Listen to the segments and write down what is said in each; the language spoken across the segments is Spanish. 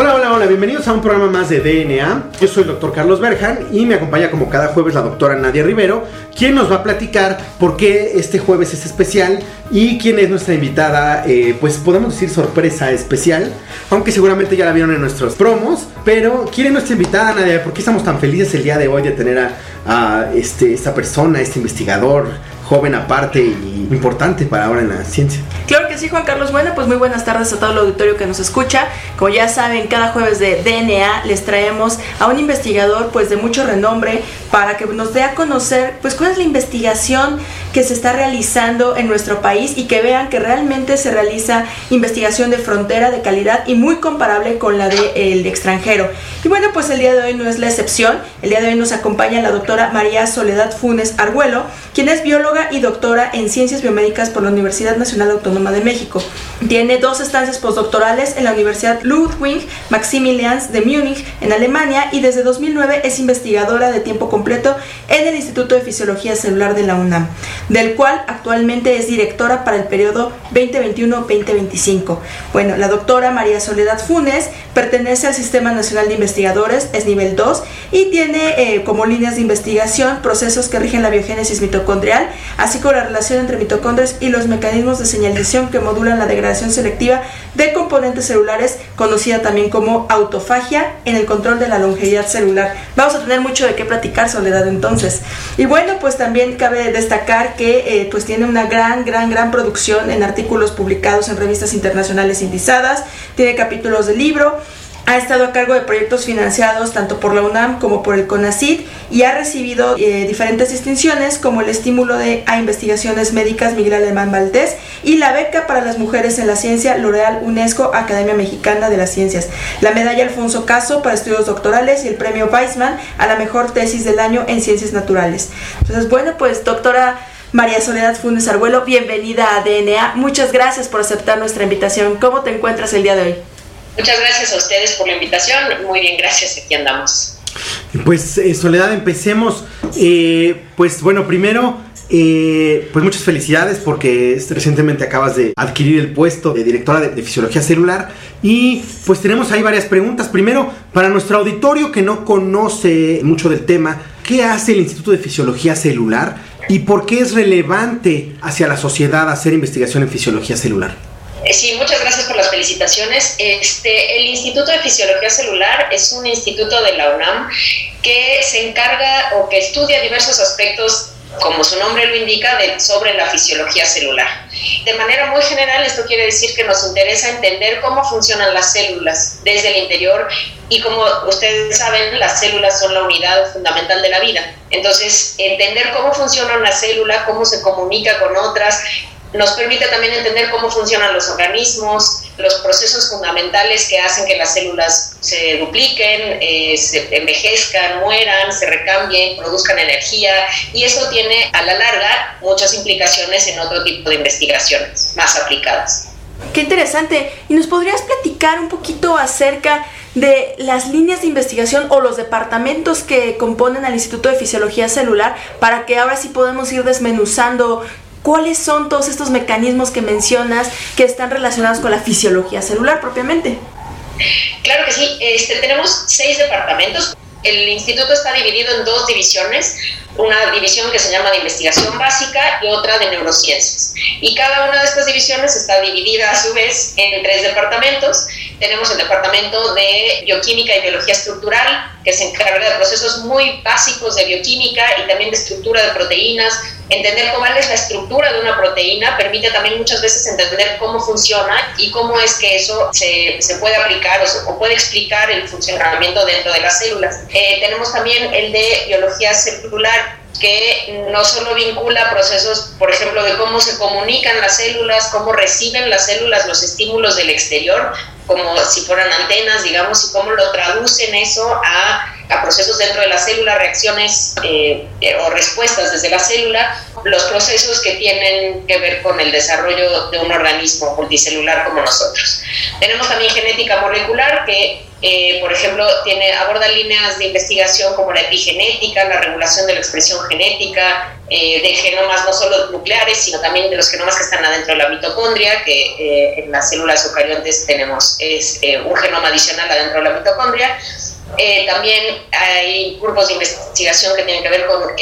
Hola, hola, hola, bienvenidos a un programa más de DNA. Yo soy el doctor Carlos Berjan y me acompaña como cada jueves la doctora Nadia Rivero, quien nos va a platicar por qué este jueves es especial y quién es nuestra invitada, eh, pues podemos decir sorpresa especial, aunque seguramente ya la vieron en nuestros promos, pero ¿quién es nuestra invitada Nadia? ¿Por qué estamos tan felices el día de hoy de tener a, a este, esta persona, este investigador? joven aparte y importante para ahora en la ciencia. Claro que sí, Juan Carlos. Bueno, pues muy buenas tardes a todo el auditorio que nos escucha. Como ya saben, cada jueves de DNA les traemos a un investigador pues de mucho renombre para que nos dé a conocer pues cuál es la investigación que se está realizando en nuestro país y que vean que realmente se realiza investigación de frontera de calidad y muy comparable con la del de, extranjero. Y bueno, pues el día de hoy no es la excepción. El día de hoy nos acompaña la doctora María Soledad Funes Arguelo, quien es bióloga y doctora en Ciencias Biomédicas por la Universidad Nacional Autónoma de México. Tiene dos estancias postdoctorales en la Universidad Ludwig Maximilians de Múnich, en Alemania, y desde 2009 es investigadora de tiempo completo en el Instituto de Fisiología Celular de la UNAM, del cual actualmente es directora para el periodo 2021-2025. Bueno, la doctora María Soledad Funes pertenece al Sistema Nacional de Investigadores, es nivel 2, y tiene eh, como líneas de investigación procesos que rigen la biogénesis mitocondrial, así como la relación entre mitocondrias y los mecanismos de señalización que modulan la degradación selectiva de componentes celulares, conocida también como autofagia, en el control de la longevidad celular. Vamos a tener mucho de qué platicar, Soledad, entonces. Y bueno, pues también cabe destacar que eh, pues tiene una gran, gran, gran producción en artículos publicados en revistas internacionales indizadas, tiene capítulos de libro, ha estado a cargo de proyectos financiados tanto por la UNAM como por el CONACYT y ha recibido eh, diferentes distinciones como el estímulo de, a investigaciones médicas Miguel Alemán Valdés y la beca para las mujeres en la ciencia L'Oreal UNESCO Academia Mexicana de las Ciencias, la medalla Alfonso Caso para estudios doctorales y el premio Weizmann a la mejor tesis del año en ciencias naturales. Entonces, bueno, pues doctora María Soledad Funes Arguelo, bienvenida a DNA. Muchas gracias por aceptar nuestra invitación. ¿Cómo te encuentras el día de hoy? Muchas gracias a ustedes por la invitación. Muy bien, gracias. Aquí andamos. Pues eh, Soledad, empecemos. Eh, pues bueno, primero, eh, pues muchas felicidades porque recientemente acabas de adquirir el puesto de directora de, de, fisiología celular y pues tenemos ahí varias preguntas. Primero, para nuestro auditorio que no conoce mucho del tema, ¿qué hace el Instituto de Fisiología Celular y por qué es relevante hacia la sociedad hacer investigación en fisiología celular? Sí, muchas gracias por las felicitaciones. Este, el Instituto de Fisiología Celular es un instituto de la UNAM que se encarga o que estudia diversos aspectos como su nombre lo indica, sobre la fisiología celular. De manera muy general, esto quiere decir que nos interesa entender cómo funcionan las células desde el interior y como ustedes saben, las células son la unidad fundamental de la vida. Entonces, entender cómo funciona una célula, cómo se comunica con otras, nos permite también entender cómo funcionan los organismos, los procesos fundamentales que hacen que las células se dupliquen, eh, se envejezcan, mueran, se recambien, produzcan energía y eso tiene a la larga muchas implicaciones en otro tipo de investigaciones más aplicadas. Qué interesante. ¿Y nos podrías platicar un poquito acerca de las líneas de investigación o los departamentos que componen al Instituto de Fisiología Celular para que ahora sí podemos ir desmenuzando ¿Cuáles son todos estos mecanismos que mencionas que están relacionados con la fisiología celular propiamente? Claro que sí, este, tenemos seis departamentos. El instituto está dividido en dos divisiones, una división que se llama de investigación básica y otra de neurociencias. Y cada una de estas divisiones está dividida a su vez en tres departamentos tenemos el departamento de bioquímica y biología estructural, que se encarga de procesos muy básicos de bioquímica y también de estructura de proteínas. Entender cuál es la estructura de una proteína permite también muchas veces entender cómo funciona y cómo es que eso se, se puede aplicar o, o, puede explicar el funcionamiento dentro de las células. Eh, tenemos también el de biología celular, que no solo vincula procesos, por ejemplo, de cómo se comunican las células, cómo reciben las células los estímulos del exterior, como si fueran antenas, digamos, y cómo lo traducen eso a, a procesos dentro de la célula, reacciones eh, o respuestas desde la célula, los procesos que tienen que ver con el desarrollo de un organismo multicelular como nosotros. Tenemos también genética molecular que eh, por ejemplo, tiene, aborda líneas de investigación como la epigenética, la regulación de la expresión genética, eh, de genomas no solo nucleares, sino también de los genomas que están adentro de la mitocondria, que eh, en las células eucariontes tenemos es, eh, un genoma adicional adentro de la mitocondria. también hay grupos de investigación que tienen que ver con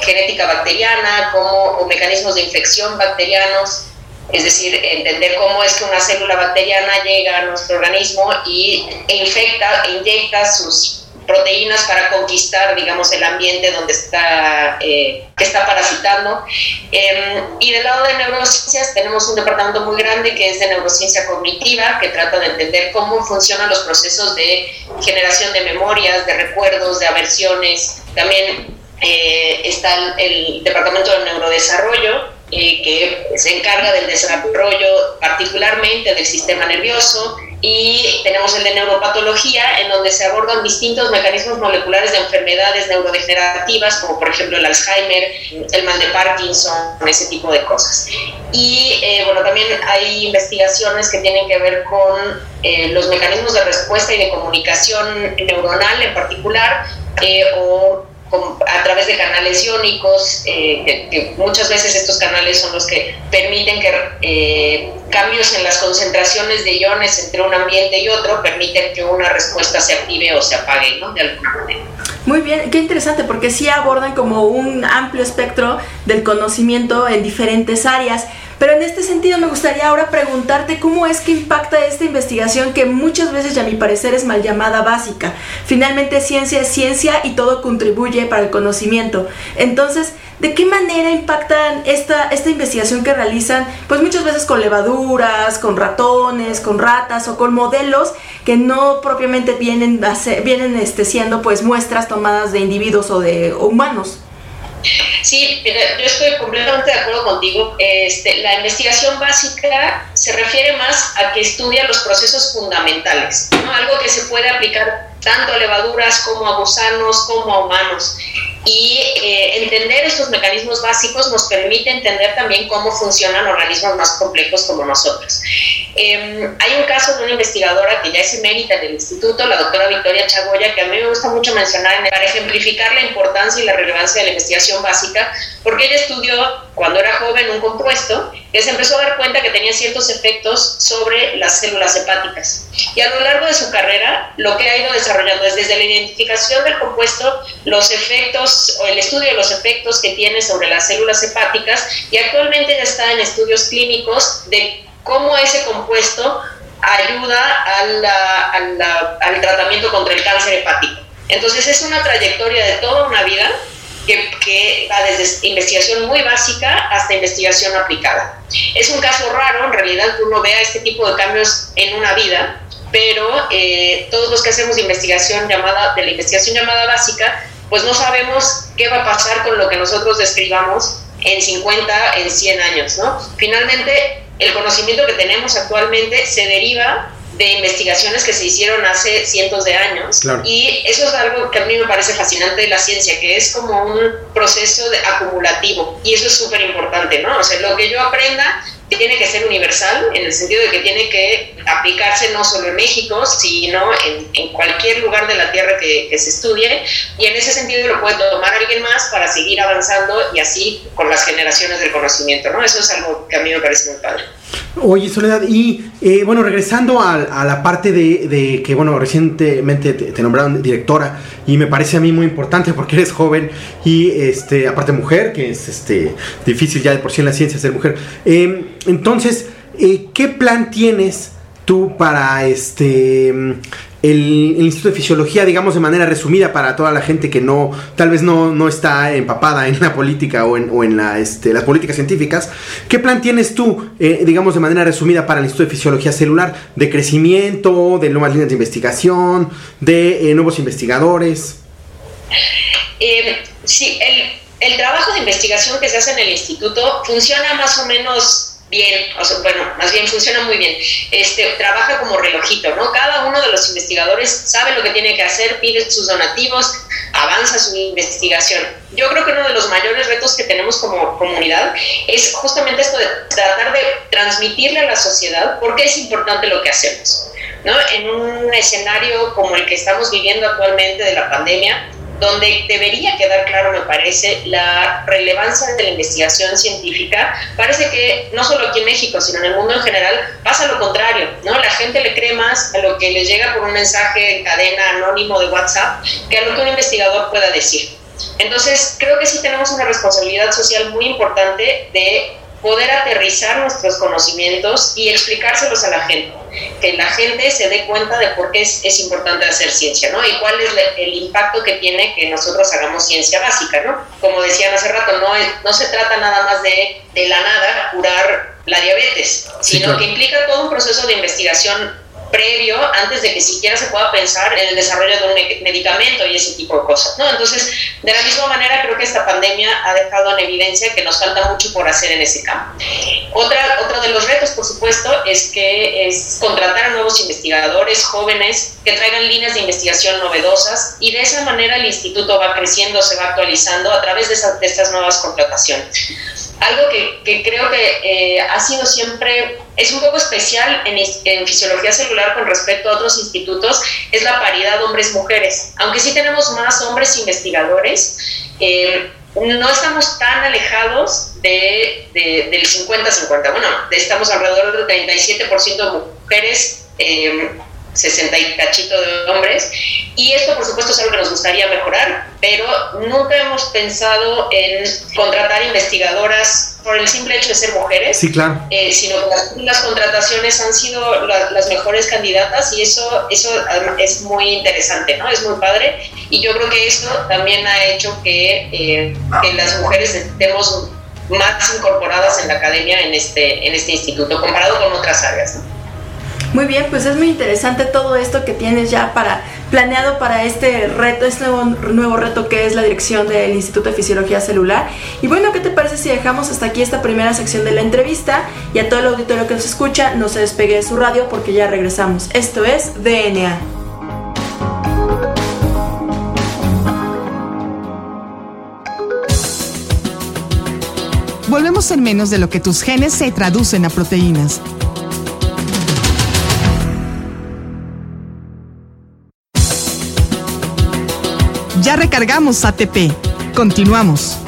genética bacteriana, como, o mecanismos de infección bacterianos, es decir, entender cómo es que una célula bacteriana llega a nuestro organismo y, e infecta, e inyecta sus proteínas para conquistar, digamos, el ambiente donde está, eh, que está parasitando. Eh, y del lado de neurociencias tenemos un departamento muy grande que es de neurociencia cognitiva, que trata de entender cómo funcionan los procesos de generación de memorias, de recuerdos, de aversiones. También eh, está el departamento de neurodesarrollo, eh, que se encarga del desarrollo particularmente del sistema nervioso y tenemos el de neuropatología en donde se abordan distintos mecanismos moleculares de enfermedades neurodegenerativas como por ejemplo el Alzheimer, el mal de Parkinson, ese tipo de cosas. Y eh, bueno, también hay investigaciones que tienen que ver con eh, los mecanismos de respuesta y de comunicación neuronal en particular eh, o a través de canales iónicos, eh, que, muchas veces estos canales son los que permiten que eh, cambios en las concentraciones de iones entre un ambiente y otro permiten que una respuesta se active o se apague, ¿no? De alguna manera. Muy bien, qué interesante, porque sí abordan como un amplio espectro del conocimiento en diferentes áreas. Pero en este sentido me gustaría ahora preguntarte cómo es que impacta esta investigación que muchas veces, a mi parecer, es mal llamada básica. Finalmente, ciencia es ciencia y todo contribuye para el conocimiento. Entonces, ¿de qué manera impactan esta, esta investigación que realizan? Pues muchas veces con levaduras, con ratones, con ratas o con modelos que no propiamente vienen, vienen este, siendo pues muestras tomadas de individuos o de humanos. Sí, yo estoy completamente de acuerdo contigo. Este, la investigación básica se refiere más a que estudia los procesos fundamentales, ¿no? algo que se puede aplicar tanto a levaduras como a gusanos como a humanos. Y eh, entender estos mecanismos básicos nos permite entender también cómo funcionan organismos más complejos como nosotros. Eh, hay un caso de una investigadora que ya es emérita del instituto, la doctora Victoria Chagoya, que a mí me gusta mucho mencionar para ejemplificar la importancia y la relevancia de la investigación básica, porque ella estudió cuando era joven un compuesto que se empezó a dar cuenta que tenía ciertos efectos sobre las células hepáticas. Y a lo largo de su carrera, lo que ha ido desarrollando es desde la identificación del compuesto, los efectos o el estudio de los efectos que tiene sobre las células hepáticas y actualmente ya está en estudios clínicos de cómo ese compuesto ayuda a la, a la, al tratamiento contra el cáncer hepático. Entonces es una trayectoria de toda una vida que, que, va desde investigación muy básica hasta investigación aplicada. Es un caso raro, en realidad, que uno vea este tipo de cambios en una vida, pero eh, todos los que hacemos investigación llamada, de la investigación llamada básica, pues no sabemos qué va a pasar con lo que nosotros describamos en 50, en 100 años, ¿no? Finalmente, el conocimiento que tenemos actualmente se deriva de investigaciones que se hicieron hace cientos de años. Claro. Y eso es algo que a mí me parece fascinante de la ciencia, que es como un proceso de acumulativo. Y eso es súper importante, ¿no? O sea, lo que yo aprenda tiene que ser universal, en el sentido de que tiene que aplicarse no solo en México, sino en, cualquier lugar de la Tierra que, que, se estudie, y en ese sentido lo puede tomar alguien más para seguir avanzando y así con las generaciones del conocimiento, ¿no? Eso es algo que a mí me parece muy padre. Oye, Soledad, y eh, bueno, regresando a, la parte de, que, bueno, recientemente te, nombraron directora, y me parece a mí muy importante porque eres joven y, este, aparte mujer, que es este, difícil ya de por sí en la ciencia ser mujer. Eh, entonces, eh, ¿qué plan tienes tú para este el, Instituto de Fisiología, digamos de manera resumida para toda la gente que no, tal vez no, no está empapada en la política o en, la, este, las políticas científicas, ¿qué plan tienes tú, eh, digamos de manera resumida para el Instituto de Fisiología Celular, de crecimiento, de nuevas líneas de investigación, de eh, nuevos investigadores? Eh, sí, el trabajo de investigación que se hace en el instituto funciona más o menos bien, o sea, bueno, más bien funciona muy bien. Este, trabaja como relojito, ¿no? Cada uno de los investigadores sabe lo que tiene que hacer, pide sus donativos, avanza su investigación. Yo creo que uno de los mayores retos que tenemos como comunidad es justamente esto de tratar de transmitirle a la sociedad por qué es importante lo que hacemos. ¿no? En un escenario como el que estamos viviendo actualmente de la pandemia, donde debería quedar claro, me parece, la relevancia de la investigación científica. Parece que no solo aquí en México, sino en el mundo en general, pasa lo contrario, ¿no? La gente le cree más a lo que les llega por un mensaje en cadena anónimo de WhatsApp que a lo que un investigador pueda decir. Entonces, creo que sí tenemos una responsabilidad social muy importante de poder aterrizar nuestros conocimientos y explicárselos a la gente, que la gente se dé cuenta de por qué es, es importante hacer ciencia, ¿no? Y cuál es el impacto que tiene que nosotros hagamos ciencia básica, ¿no? Como decían hace rato, no, es, no se trata nada más de, de la nada curar la diabetes, sino que implica todo un proceso de investigación previo antes de que siquiera se pueda pensar en el desarrollo de un medicamento y ese tipo de cosas, ¿no? Entonces, de la misma manera, creo que esta pandemia ha dejado en evidencia que nos falta mucho por hacer en ese campo. Otra, otro de los retos, por supuesto, es que es contratar a nuevos investigadores jóvenes que traigan líneas de investigación novedosas y de esa manera el instituto va creciendo, se va actualizando a través de, de estas nuevas contrataciones algo que, que creo que eh, ha sido siempre, es un poco especial en, fisiología celular con respecto a otros institutos, es la paridad hombres-mujeres. Aunque sí tenemos más hombres investigadores, eh, no estamos tan alejados de, de, del 50-50. Bueno, estamos alrededor del 37% de mujeres. Eh, 60 y cachito de hombres. Y esto, por supuesto, es algo que nos gustaría mejorar, pero nunca hemos pensado en contratar investigadoras por el simple hecho de ser mujeres, sí, claro. Eh, sino que las, contrataciones han sido las mejores candidatas y eso, eso es muy interesante, ¿no? Es muy padre y yo creo que esto también ha hecho que, eh, que las mujeres estemos más incorporadas en la academia en este, en este instituto comparado con otras áreas. ¿no? Muy bien, pues es muy interesante todo esto que tienes ya para planeado para este reto, este nuevo, nuevo, reto que es la dirección del Instituto de Fisiología Celular. Y bueno, ¿qué te parece si dejamos hasta aquí esta primera sección de la entrevista y a todo el auditorio que nos escucha no se despegue de su radio porque ya regresamos. Esto es DNA. Volvemos en menos de lo que tus genes se traducen a proteínas. Ya recargamos ATP. Continuamos.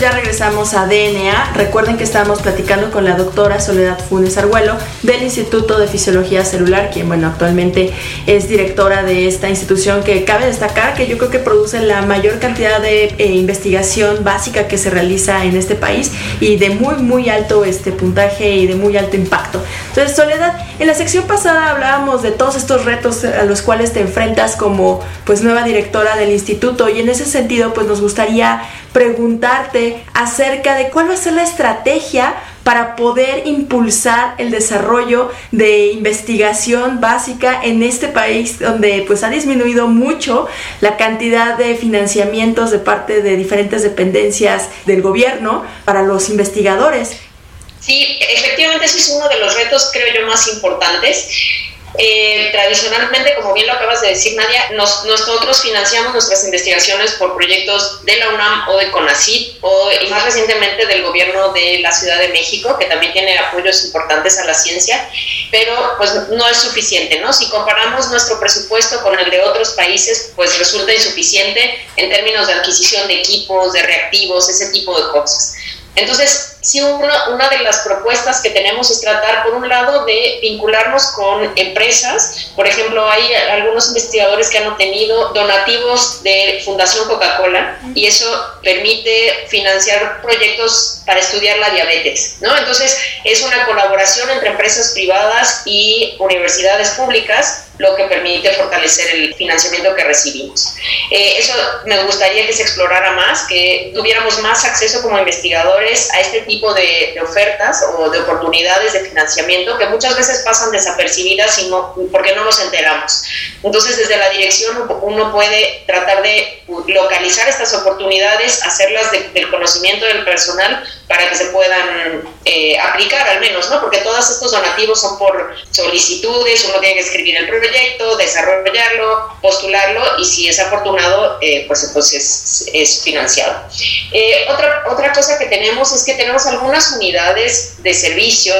Ya regresamos a DNA. Recuerden que estamos platicando con la doctora Soledad Funes Arguelo del Instituto de Fisiología Celular, quien, bueno, actualmente es directora de esta institución que cabe destacar que yo creo que produce la mayor cantidad de eh, investigación básica que se realiza en este país y de muy, muy alto este puntaje y de muy alto impacto. Entonces, Soledad, en la sección pasada hablábamos de todos estos retos a los cuales te enfrentas como pues nueva directora del instituto y en ese sentido pues nos gustaría preguntarte acerca de cuál va a ser la estrategia para poder impulsar el desarrollo de investigación básica en este país donde pues ha disminuido mucho la cantidad de financiamientos de parte de diferentes dependencias del gobierno para los investigadores. Sí, efectivamente ese es uno de los retos creo yo más importantes eh, tradicionalmente, como bien lo acabas de decir, Nadia, nosotros financiamos nuestras investigaciones por proyectos de la UNAM o de CONACYT o, y más recientemente del gobierno de la Ciudad de México, que también tiene apoyos importantes a la ciencia, pero pues no es suficiente, ¿no? Si comparamos nuestro presupuesto con el de otros países, pues resulta insuficiente en términos de adquisición de equipos, de reactivos, ese tipo de cosas. Entonces, sí una, una de las propuestas que tenemos es tratar, por un lado, de vincularnos con empresas. Por ejemplo, hay algunos investigadores que han obtenido donativos de Fundación Coca-Cola y eso permite financiar proyectos para estudiar la diabetes, ¿no? Entonces, es una colaboración entre empresas privadas y universidades públicas lo que permite fortalecer el financiamiento que recibimos. Eh, eso me gustaría que se explorara más, que tuviéramos más acceso como investigadores a este tipo de, ofertas o de oportunidades de financiamiento que muchas veces pasan desapercibidas y no, porque no nos enteramos. Entonces, desde la dirección uno puede tratar de localizar estas oportunidades, hacerlas del conocimiento del personal para que se puedan eh, aplicar al menos, ¿no? Porque todos estos donativos son por solicitudes, uno tiene que escribir el proyecto, desarrollarlo, postularlo y si es afortunado, eh, pues entonces es, financiado. Eh, otra, otra cosa que tenemos es que tenemos algunas unidades de servicio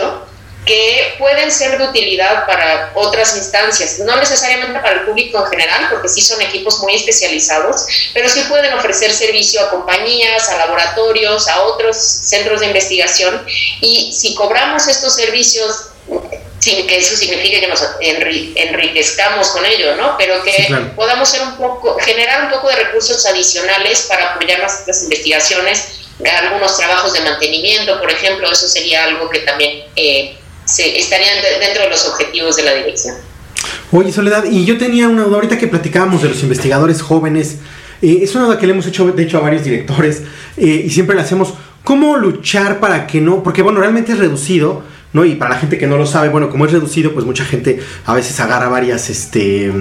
que pueden ser de utilidad para otras instancias, no necesariamente para el público en general, porque sí son equipos muy especializados, pero sí pueden ofrecer servicio a compañías, a laboratorios, a otros centros de investigación, y si cobramos estos servicios sin que eso signifique que nos enriquezcamos con ello, ¿no? Pero que podamos ser un poco, generar un poco de recursos adicionales para apoyar nuestras investigaciones, algunos trabajos de mantenimiento, por ejemplo, eso sería algo que también eh, se, estarían dentro de los objetivos de la dirección. Oye, Soledad, y yo tenía una duda ahorita que platicábamos de los investigadores jóvenes. Eh, es una duda que le hemos hecho, de hecho, a varios directores eh, y siempre le hacemos. ¿Cómo luchar para que no? Porque, bueno, realmente es reducido, ¿no? Y para la gente que no lo sabe, bueno, como es reducido, pues mucha gente a veces agarra varias, este,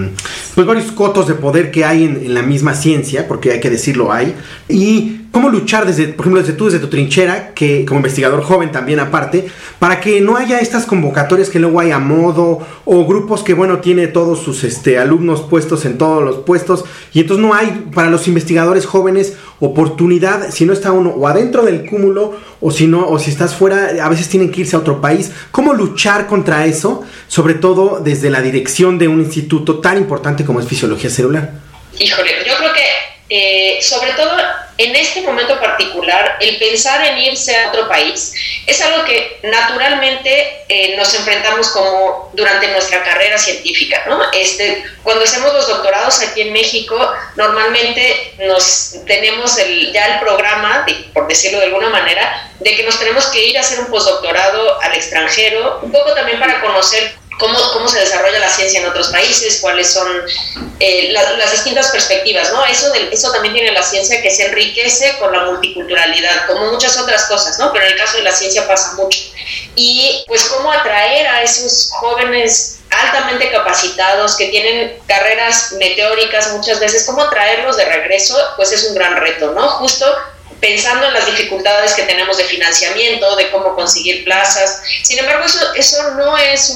pues varios cotos de poder que hay en, en la misma ciencia, porque hay que decirlo, hay. Y cómo luchar desde, por ejemplo, desde tú, desde tu trinchera, que como investigador joven también aparte, para que no haya estas convocatorias que luego hay a modo o grupos que, bueno, tiene todos sus este, alumnos puestos en todos los puestos y entonces no hay para los investigadores jóvenes oportunidad si no está uno o adentro del cúmulo o si no, o si estás fuera, a veces tienen que irse a otro país. ¿Cómo luchar contra eso? Sobre todo desde la dirección de un instituto tan importante como es fisiología celular. Híjole, yo creo que eh, sobre todo en este momento particular, el pensar en irse a otro país es algo que naturalmente eh, nos enfrentamos como durante nuestra carrera científica. ¿no? Este, cuando hacemos los doctorados aquí en México, normalmente nos tenemos el, ya el programa, por decirlo de alguna manera, de que nos tenemos que ir a hacer un postdoctorado al extranjero, un poco también para conocer cómo, cómo se desarrolla la ciencia en otros países, cuáles son eh, las distintas perspectivas, ¿no? Eso, del, eso también tiene la ciencia que se enriquece con la multiculturalidad, como muchas otras cosas, ¿no? Pero en el caso de la ciencia pasa mucho. Y pues cómo atraer a esos jóvenes altamente capacitados que tienen carreras meteóricas muchas veces, cómo traerlos de regreso, pues es un gran reto, ¿no? Justo pensando en las dificultades que tenemos de financiamiento, de cómo conseguir plazas. Sin embargo, eso, eso no es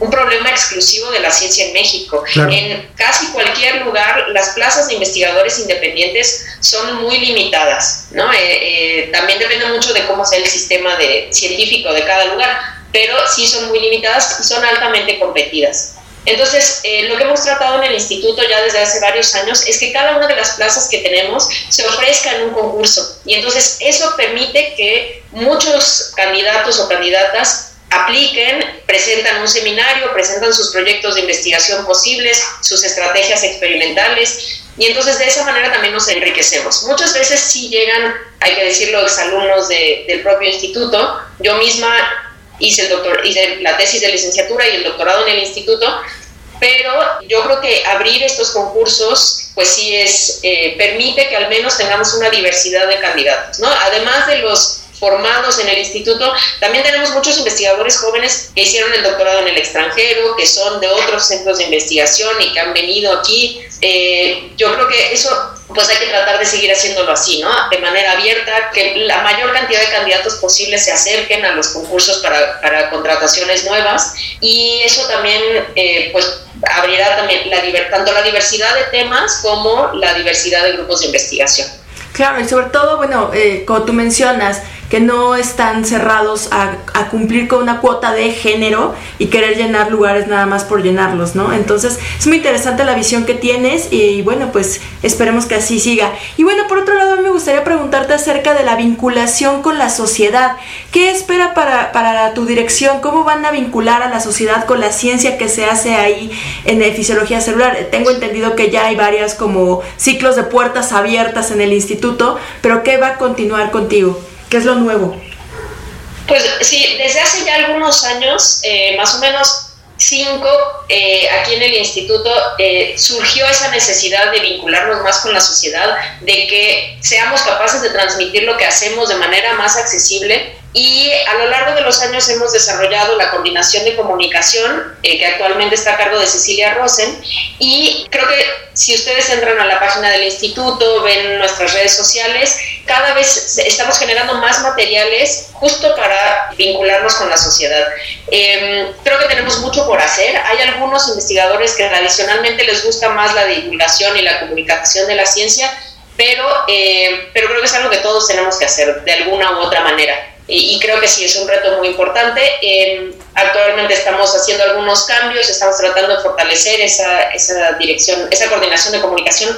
un, problema exclusivo de la ciencia en México. En casi cualquier lugar, las plazas de investigadores independientes son muy limitadas. ¿no? Eh, eh, también depende mucho de cómo sea el sistema de, científico de cada lugar, pero sí son muy limitadas y son altamente competidas. Entonces, eh, lo que hemos tratado en el instituto ya desde hace varios años es que cada una de las plazas que tenemos se ofrezca en un concurso. Y entonces eso permite que muchos candidatos o candidatas apliquen, presentan un seminario, presentan sus proyectos de investigación posibles, sus estrategias experimentales, y entonces de esa manera también nos enriquecemos. Muchas veces sí llegan, hay que decirlo, exalumnos de, del propio instituto. Yo misma hice, el doctor, hice la tesis de licenciatura y el doctorado en el instituto, pero yo creo que abrir estos concursos, pues sí es, eh, permite que al menos tengamos una diversidad de candidatos, ¿no? Además de los formados en el instituto, también tenemos muchos investigadores jóvenes que hicieron el doctorado en el extranjero, que son de otros centros de investigación y que han venido aquí. Eh, yo creo que eso pues hay que tratar de seguir haciéndolo así, ¿no? De manera abierta, que la mayor cantidad de candidatos posibles se acerquen a los concursos para, para contrataciones nuevas y eso también, eh, pues, abrirá también la, tanto la diversidad de temas como la diversidad de grupos de investigación. Claro, y sobre todo, bueno, eh, como tú mencionas, que no están cerrados a, cumplir con una cuota de género y querer llenar lugares nada más por llenarlos, ¿no? Entonces es muy interesante la visión que tienes y, bueno, pues esperemos que así siga. Y bueno, por otro lado, me gustaría preguntarte acerca de la vinculación con la sociedad. ¿Qué espera para, para tu dirección? ¿Cómo van a vincular a la sociedad con la ciencia que se hace ahí en fisiología celular? Tengo entendido que ya hay varias como ciclos de puertas abiertas en el instituto, pero ¿qué va a continuar contigo? ¿Qué es lo nuevo? Pues sí, desde hace ya algunos años, eh, más o menos cinco, eh, aquí en el instituto eh, surgió esa necesidad de vincularnos más con la sociedad, de que seamos capaces de transmitir lo que hacemos de manera más accesible y a lo largo de los años hemos desarrollado la coordinación de comunicación, eh, que actualmente está a cargo de Cecilia Rosen. Y creo que si ustedes entran a la página del instituto, ven nuestras redes sociales, cada vez estamos generando más materiales justo para vincularnos con la sociedad. Em, creo que tenemos mucho por hacer. Hay algunos investigadores que tradicionalmente les gusta más la divulgación y la comunicación de la ciencia, pero, eh, pero creo que es algo que todos tenemos que hacer de alguna u otra manera y, creo que sí es un reto muy importante. actualmente estamos haciendo algunos cambios, estamos tratando de fortalecer esa, esa dirección, esa coordinación de comunicación,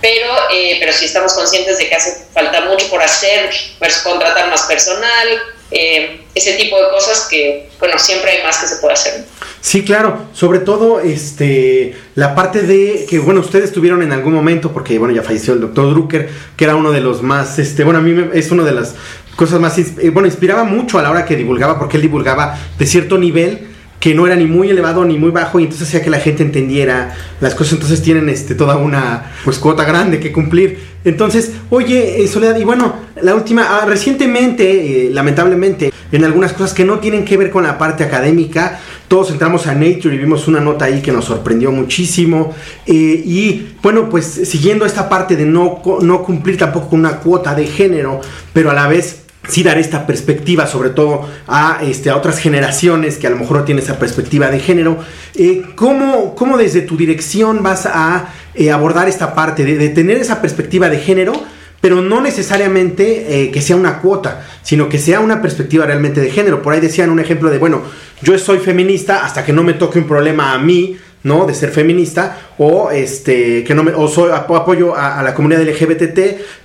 pero, eh, pero sí estamos conscientes de que hace falta mucho por hacer, pues, contratar más personal, eh, ese tipo de cosas que, bueno, siempre hay más que se puede hacer. Sí, claro, sobre todo este la parte de que bueno, ustedes tuvieron en algún momento porque bueno, ya falleció el doctor Drucker, que era uno de los más este, bueno, a mí es uno de las cosas más, eh, bueno, inspiraba mucho a la hora que divulgaba, porque él divulgaba de cierto nivel que no era ni muy elevado ni muy bajo y entonces hacía que la gente entendiera las cosas, entonces tienen este toda una pues cuota grande que cumplir. Entonces, oye, eh, Soledad, y bueno, la última, ah, recientemente, eh, lamentablemente, en algunas cosas que no tienen que ver con la parte académica, todos entramos a Nature y vimos una nota ahí que nos sorprendió muchísimo. y bueno, pues siguiendo esta parte de no, no cumplir tampoco con una cuota de género, pero a la vez sí dar esta perspectiva, sobre todo a, este, a otras generaciones que a lo mejor no tienen esa perspectiva de género. Eh, ¿cómo, ¿cómo, desde tu dirección vas a eh, abordar esta parte de, tener esa perspectiva de género? pero no necesariamente eh, que sea una cuota, sino que sea una perspectiva realmente de género. Por ahí decían un ejemplo de, bueno, yo soy feminista hasta que no me toque un problema a mí ¿no? De ser feminista o este que no me o soy apoyo a, la comunidad LGBT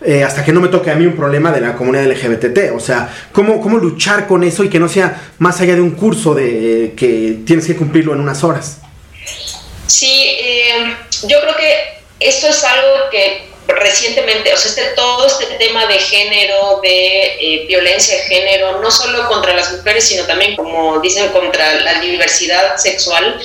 eh, hasta que no me toque a mí un problema de la comunidad LGBT, o sea, cómo cómo luchar con eso y que no sea más allá de un curso de que tienes que cumplirlo en unas horas. Sí, eh, yo creo que esto es algo que recientemente, o sea, este, todo este tema de género, de eh, violencia de género, no solo contra las mujeres, sino también, como dicen, contra la diversidad sexual,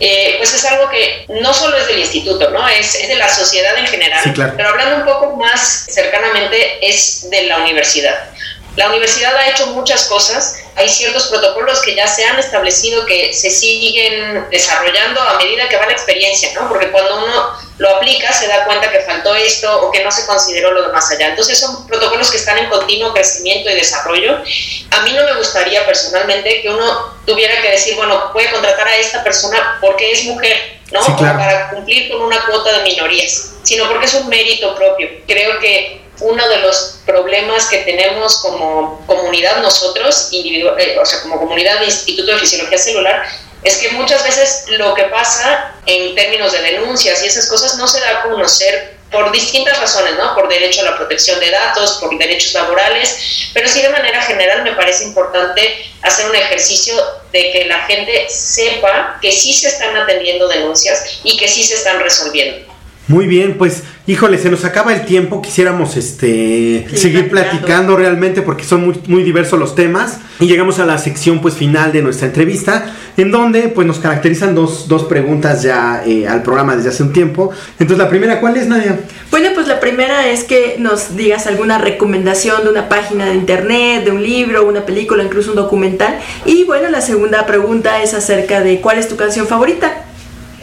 eh, pues es algo que no solo es del instituto, ¿no? Es, es de la sociedad en general, pero hablando un poco más cercanamente, es de la universidad. La universidad ha hecho muchas cosas, hay ciertos protocolos que ya se han establecido que se siguen desarrollando a medida que va la experiencia, ¿no? Porque cuando uno lo aplica se da cuenta que faltó esto o que no se consideró lo de más allá. Entonces son protocolos que están en continuo crecimiento y desarrollo. A mí no me gustaría personalmente que uno tuviera que decir, bueno, voy a contratar a esta persona porque es mujer, ¿no? para cumplir con una cuota de minorías, sino porque es un mérito propio. Creo que uno de los problemas que tenemos como comunidad nosotros, eh, o sea, como comunidad de Instituto de Fisiología Celular, es que muchas veces lo que pasa en términos de denuncias y esas cosas no se da a conocer por distintas razones, ¿no? Por derecho a la protección de datos, por derechos laborales, pero sí de manera general me parece importante hacer un ejercicio de que la gente sepa que sí se están atendiendo denuncias y que sí se están resolviendo. Muy bien, pues híjole, se nos acaba el tiempo, quisiéramos este seguir platicando. realmente porque son muy, muy diversos los temas y llegamos a la sección pues final de nuestra entrevista en donde pues nos caracterizan dos, dos preguntas ya eh, al programa desde hace un tiempo. Entonces la primera, ¿cuál es Nadia? Bueno, pues la primera es que nos digas alguna recomendación de una página de internet, de un libro, una película, incluso un documental. Y bueno, la segunda pregunta es acerca de cuál es tu canción favorita.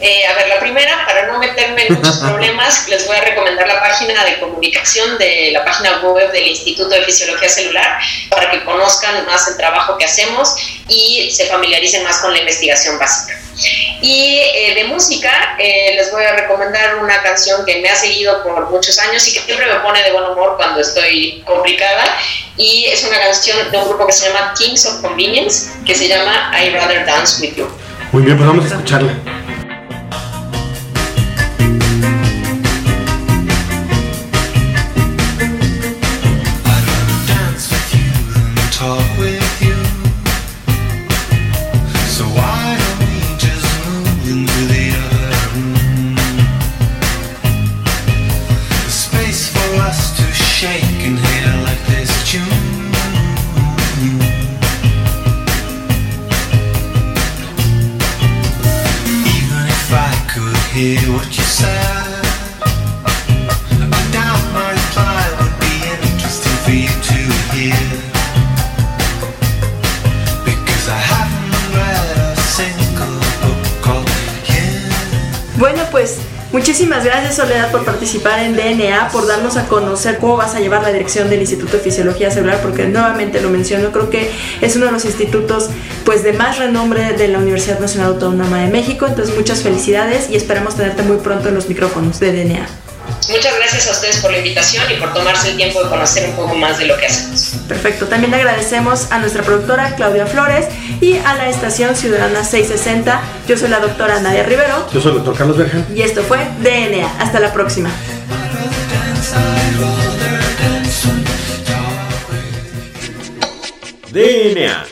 Eh, a ver, la primera, para no meterme en muchos problemas, les voy a recomendar la página de comunicación de la página web del Instituto de Fisiología Celular para que conozcan más el trabajo que hacemos y se familiaricen más con la investigación básica. Y eh, de música, eh, les voy a recomendar una canción que me ha seguido por muchos años y que siempre me pone de buen humor cuando estoy complicada. Y es una canción de un grupo que se llama Kings of Convenience, que se llama I Rather Dance With You. Muy bien, pues vamos a escucharla. Participar en DNA, por darnos a conocer cómo vas a llevar la dirección del Instituto de Fisiología Celular, porque nuevamente lo menciono, creo que es uno de los institutos pues de más renombre de la Universidad Nacional Autónoma de México, entonces muchas felicidades y esperamos tenerte muy pronto en los micrófonos de DNA. Muchas gracias a ustedes por la invitación y por tomarse el tiempo de conocer un poco más de lo que hacemos. Perfecto, también agradecemos a nuestra productora Claudia Flores y a la estación Ciudadana 660. Yo soy la doctora Nadia Rivero. Yo soy el doctor Carlos Bergen. Y esto fue DNA. Hasta la próxima. DNA.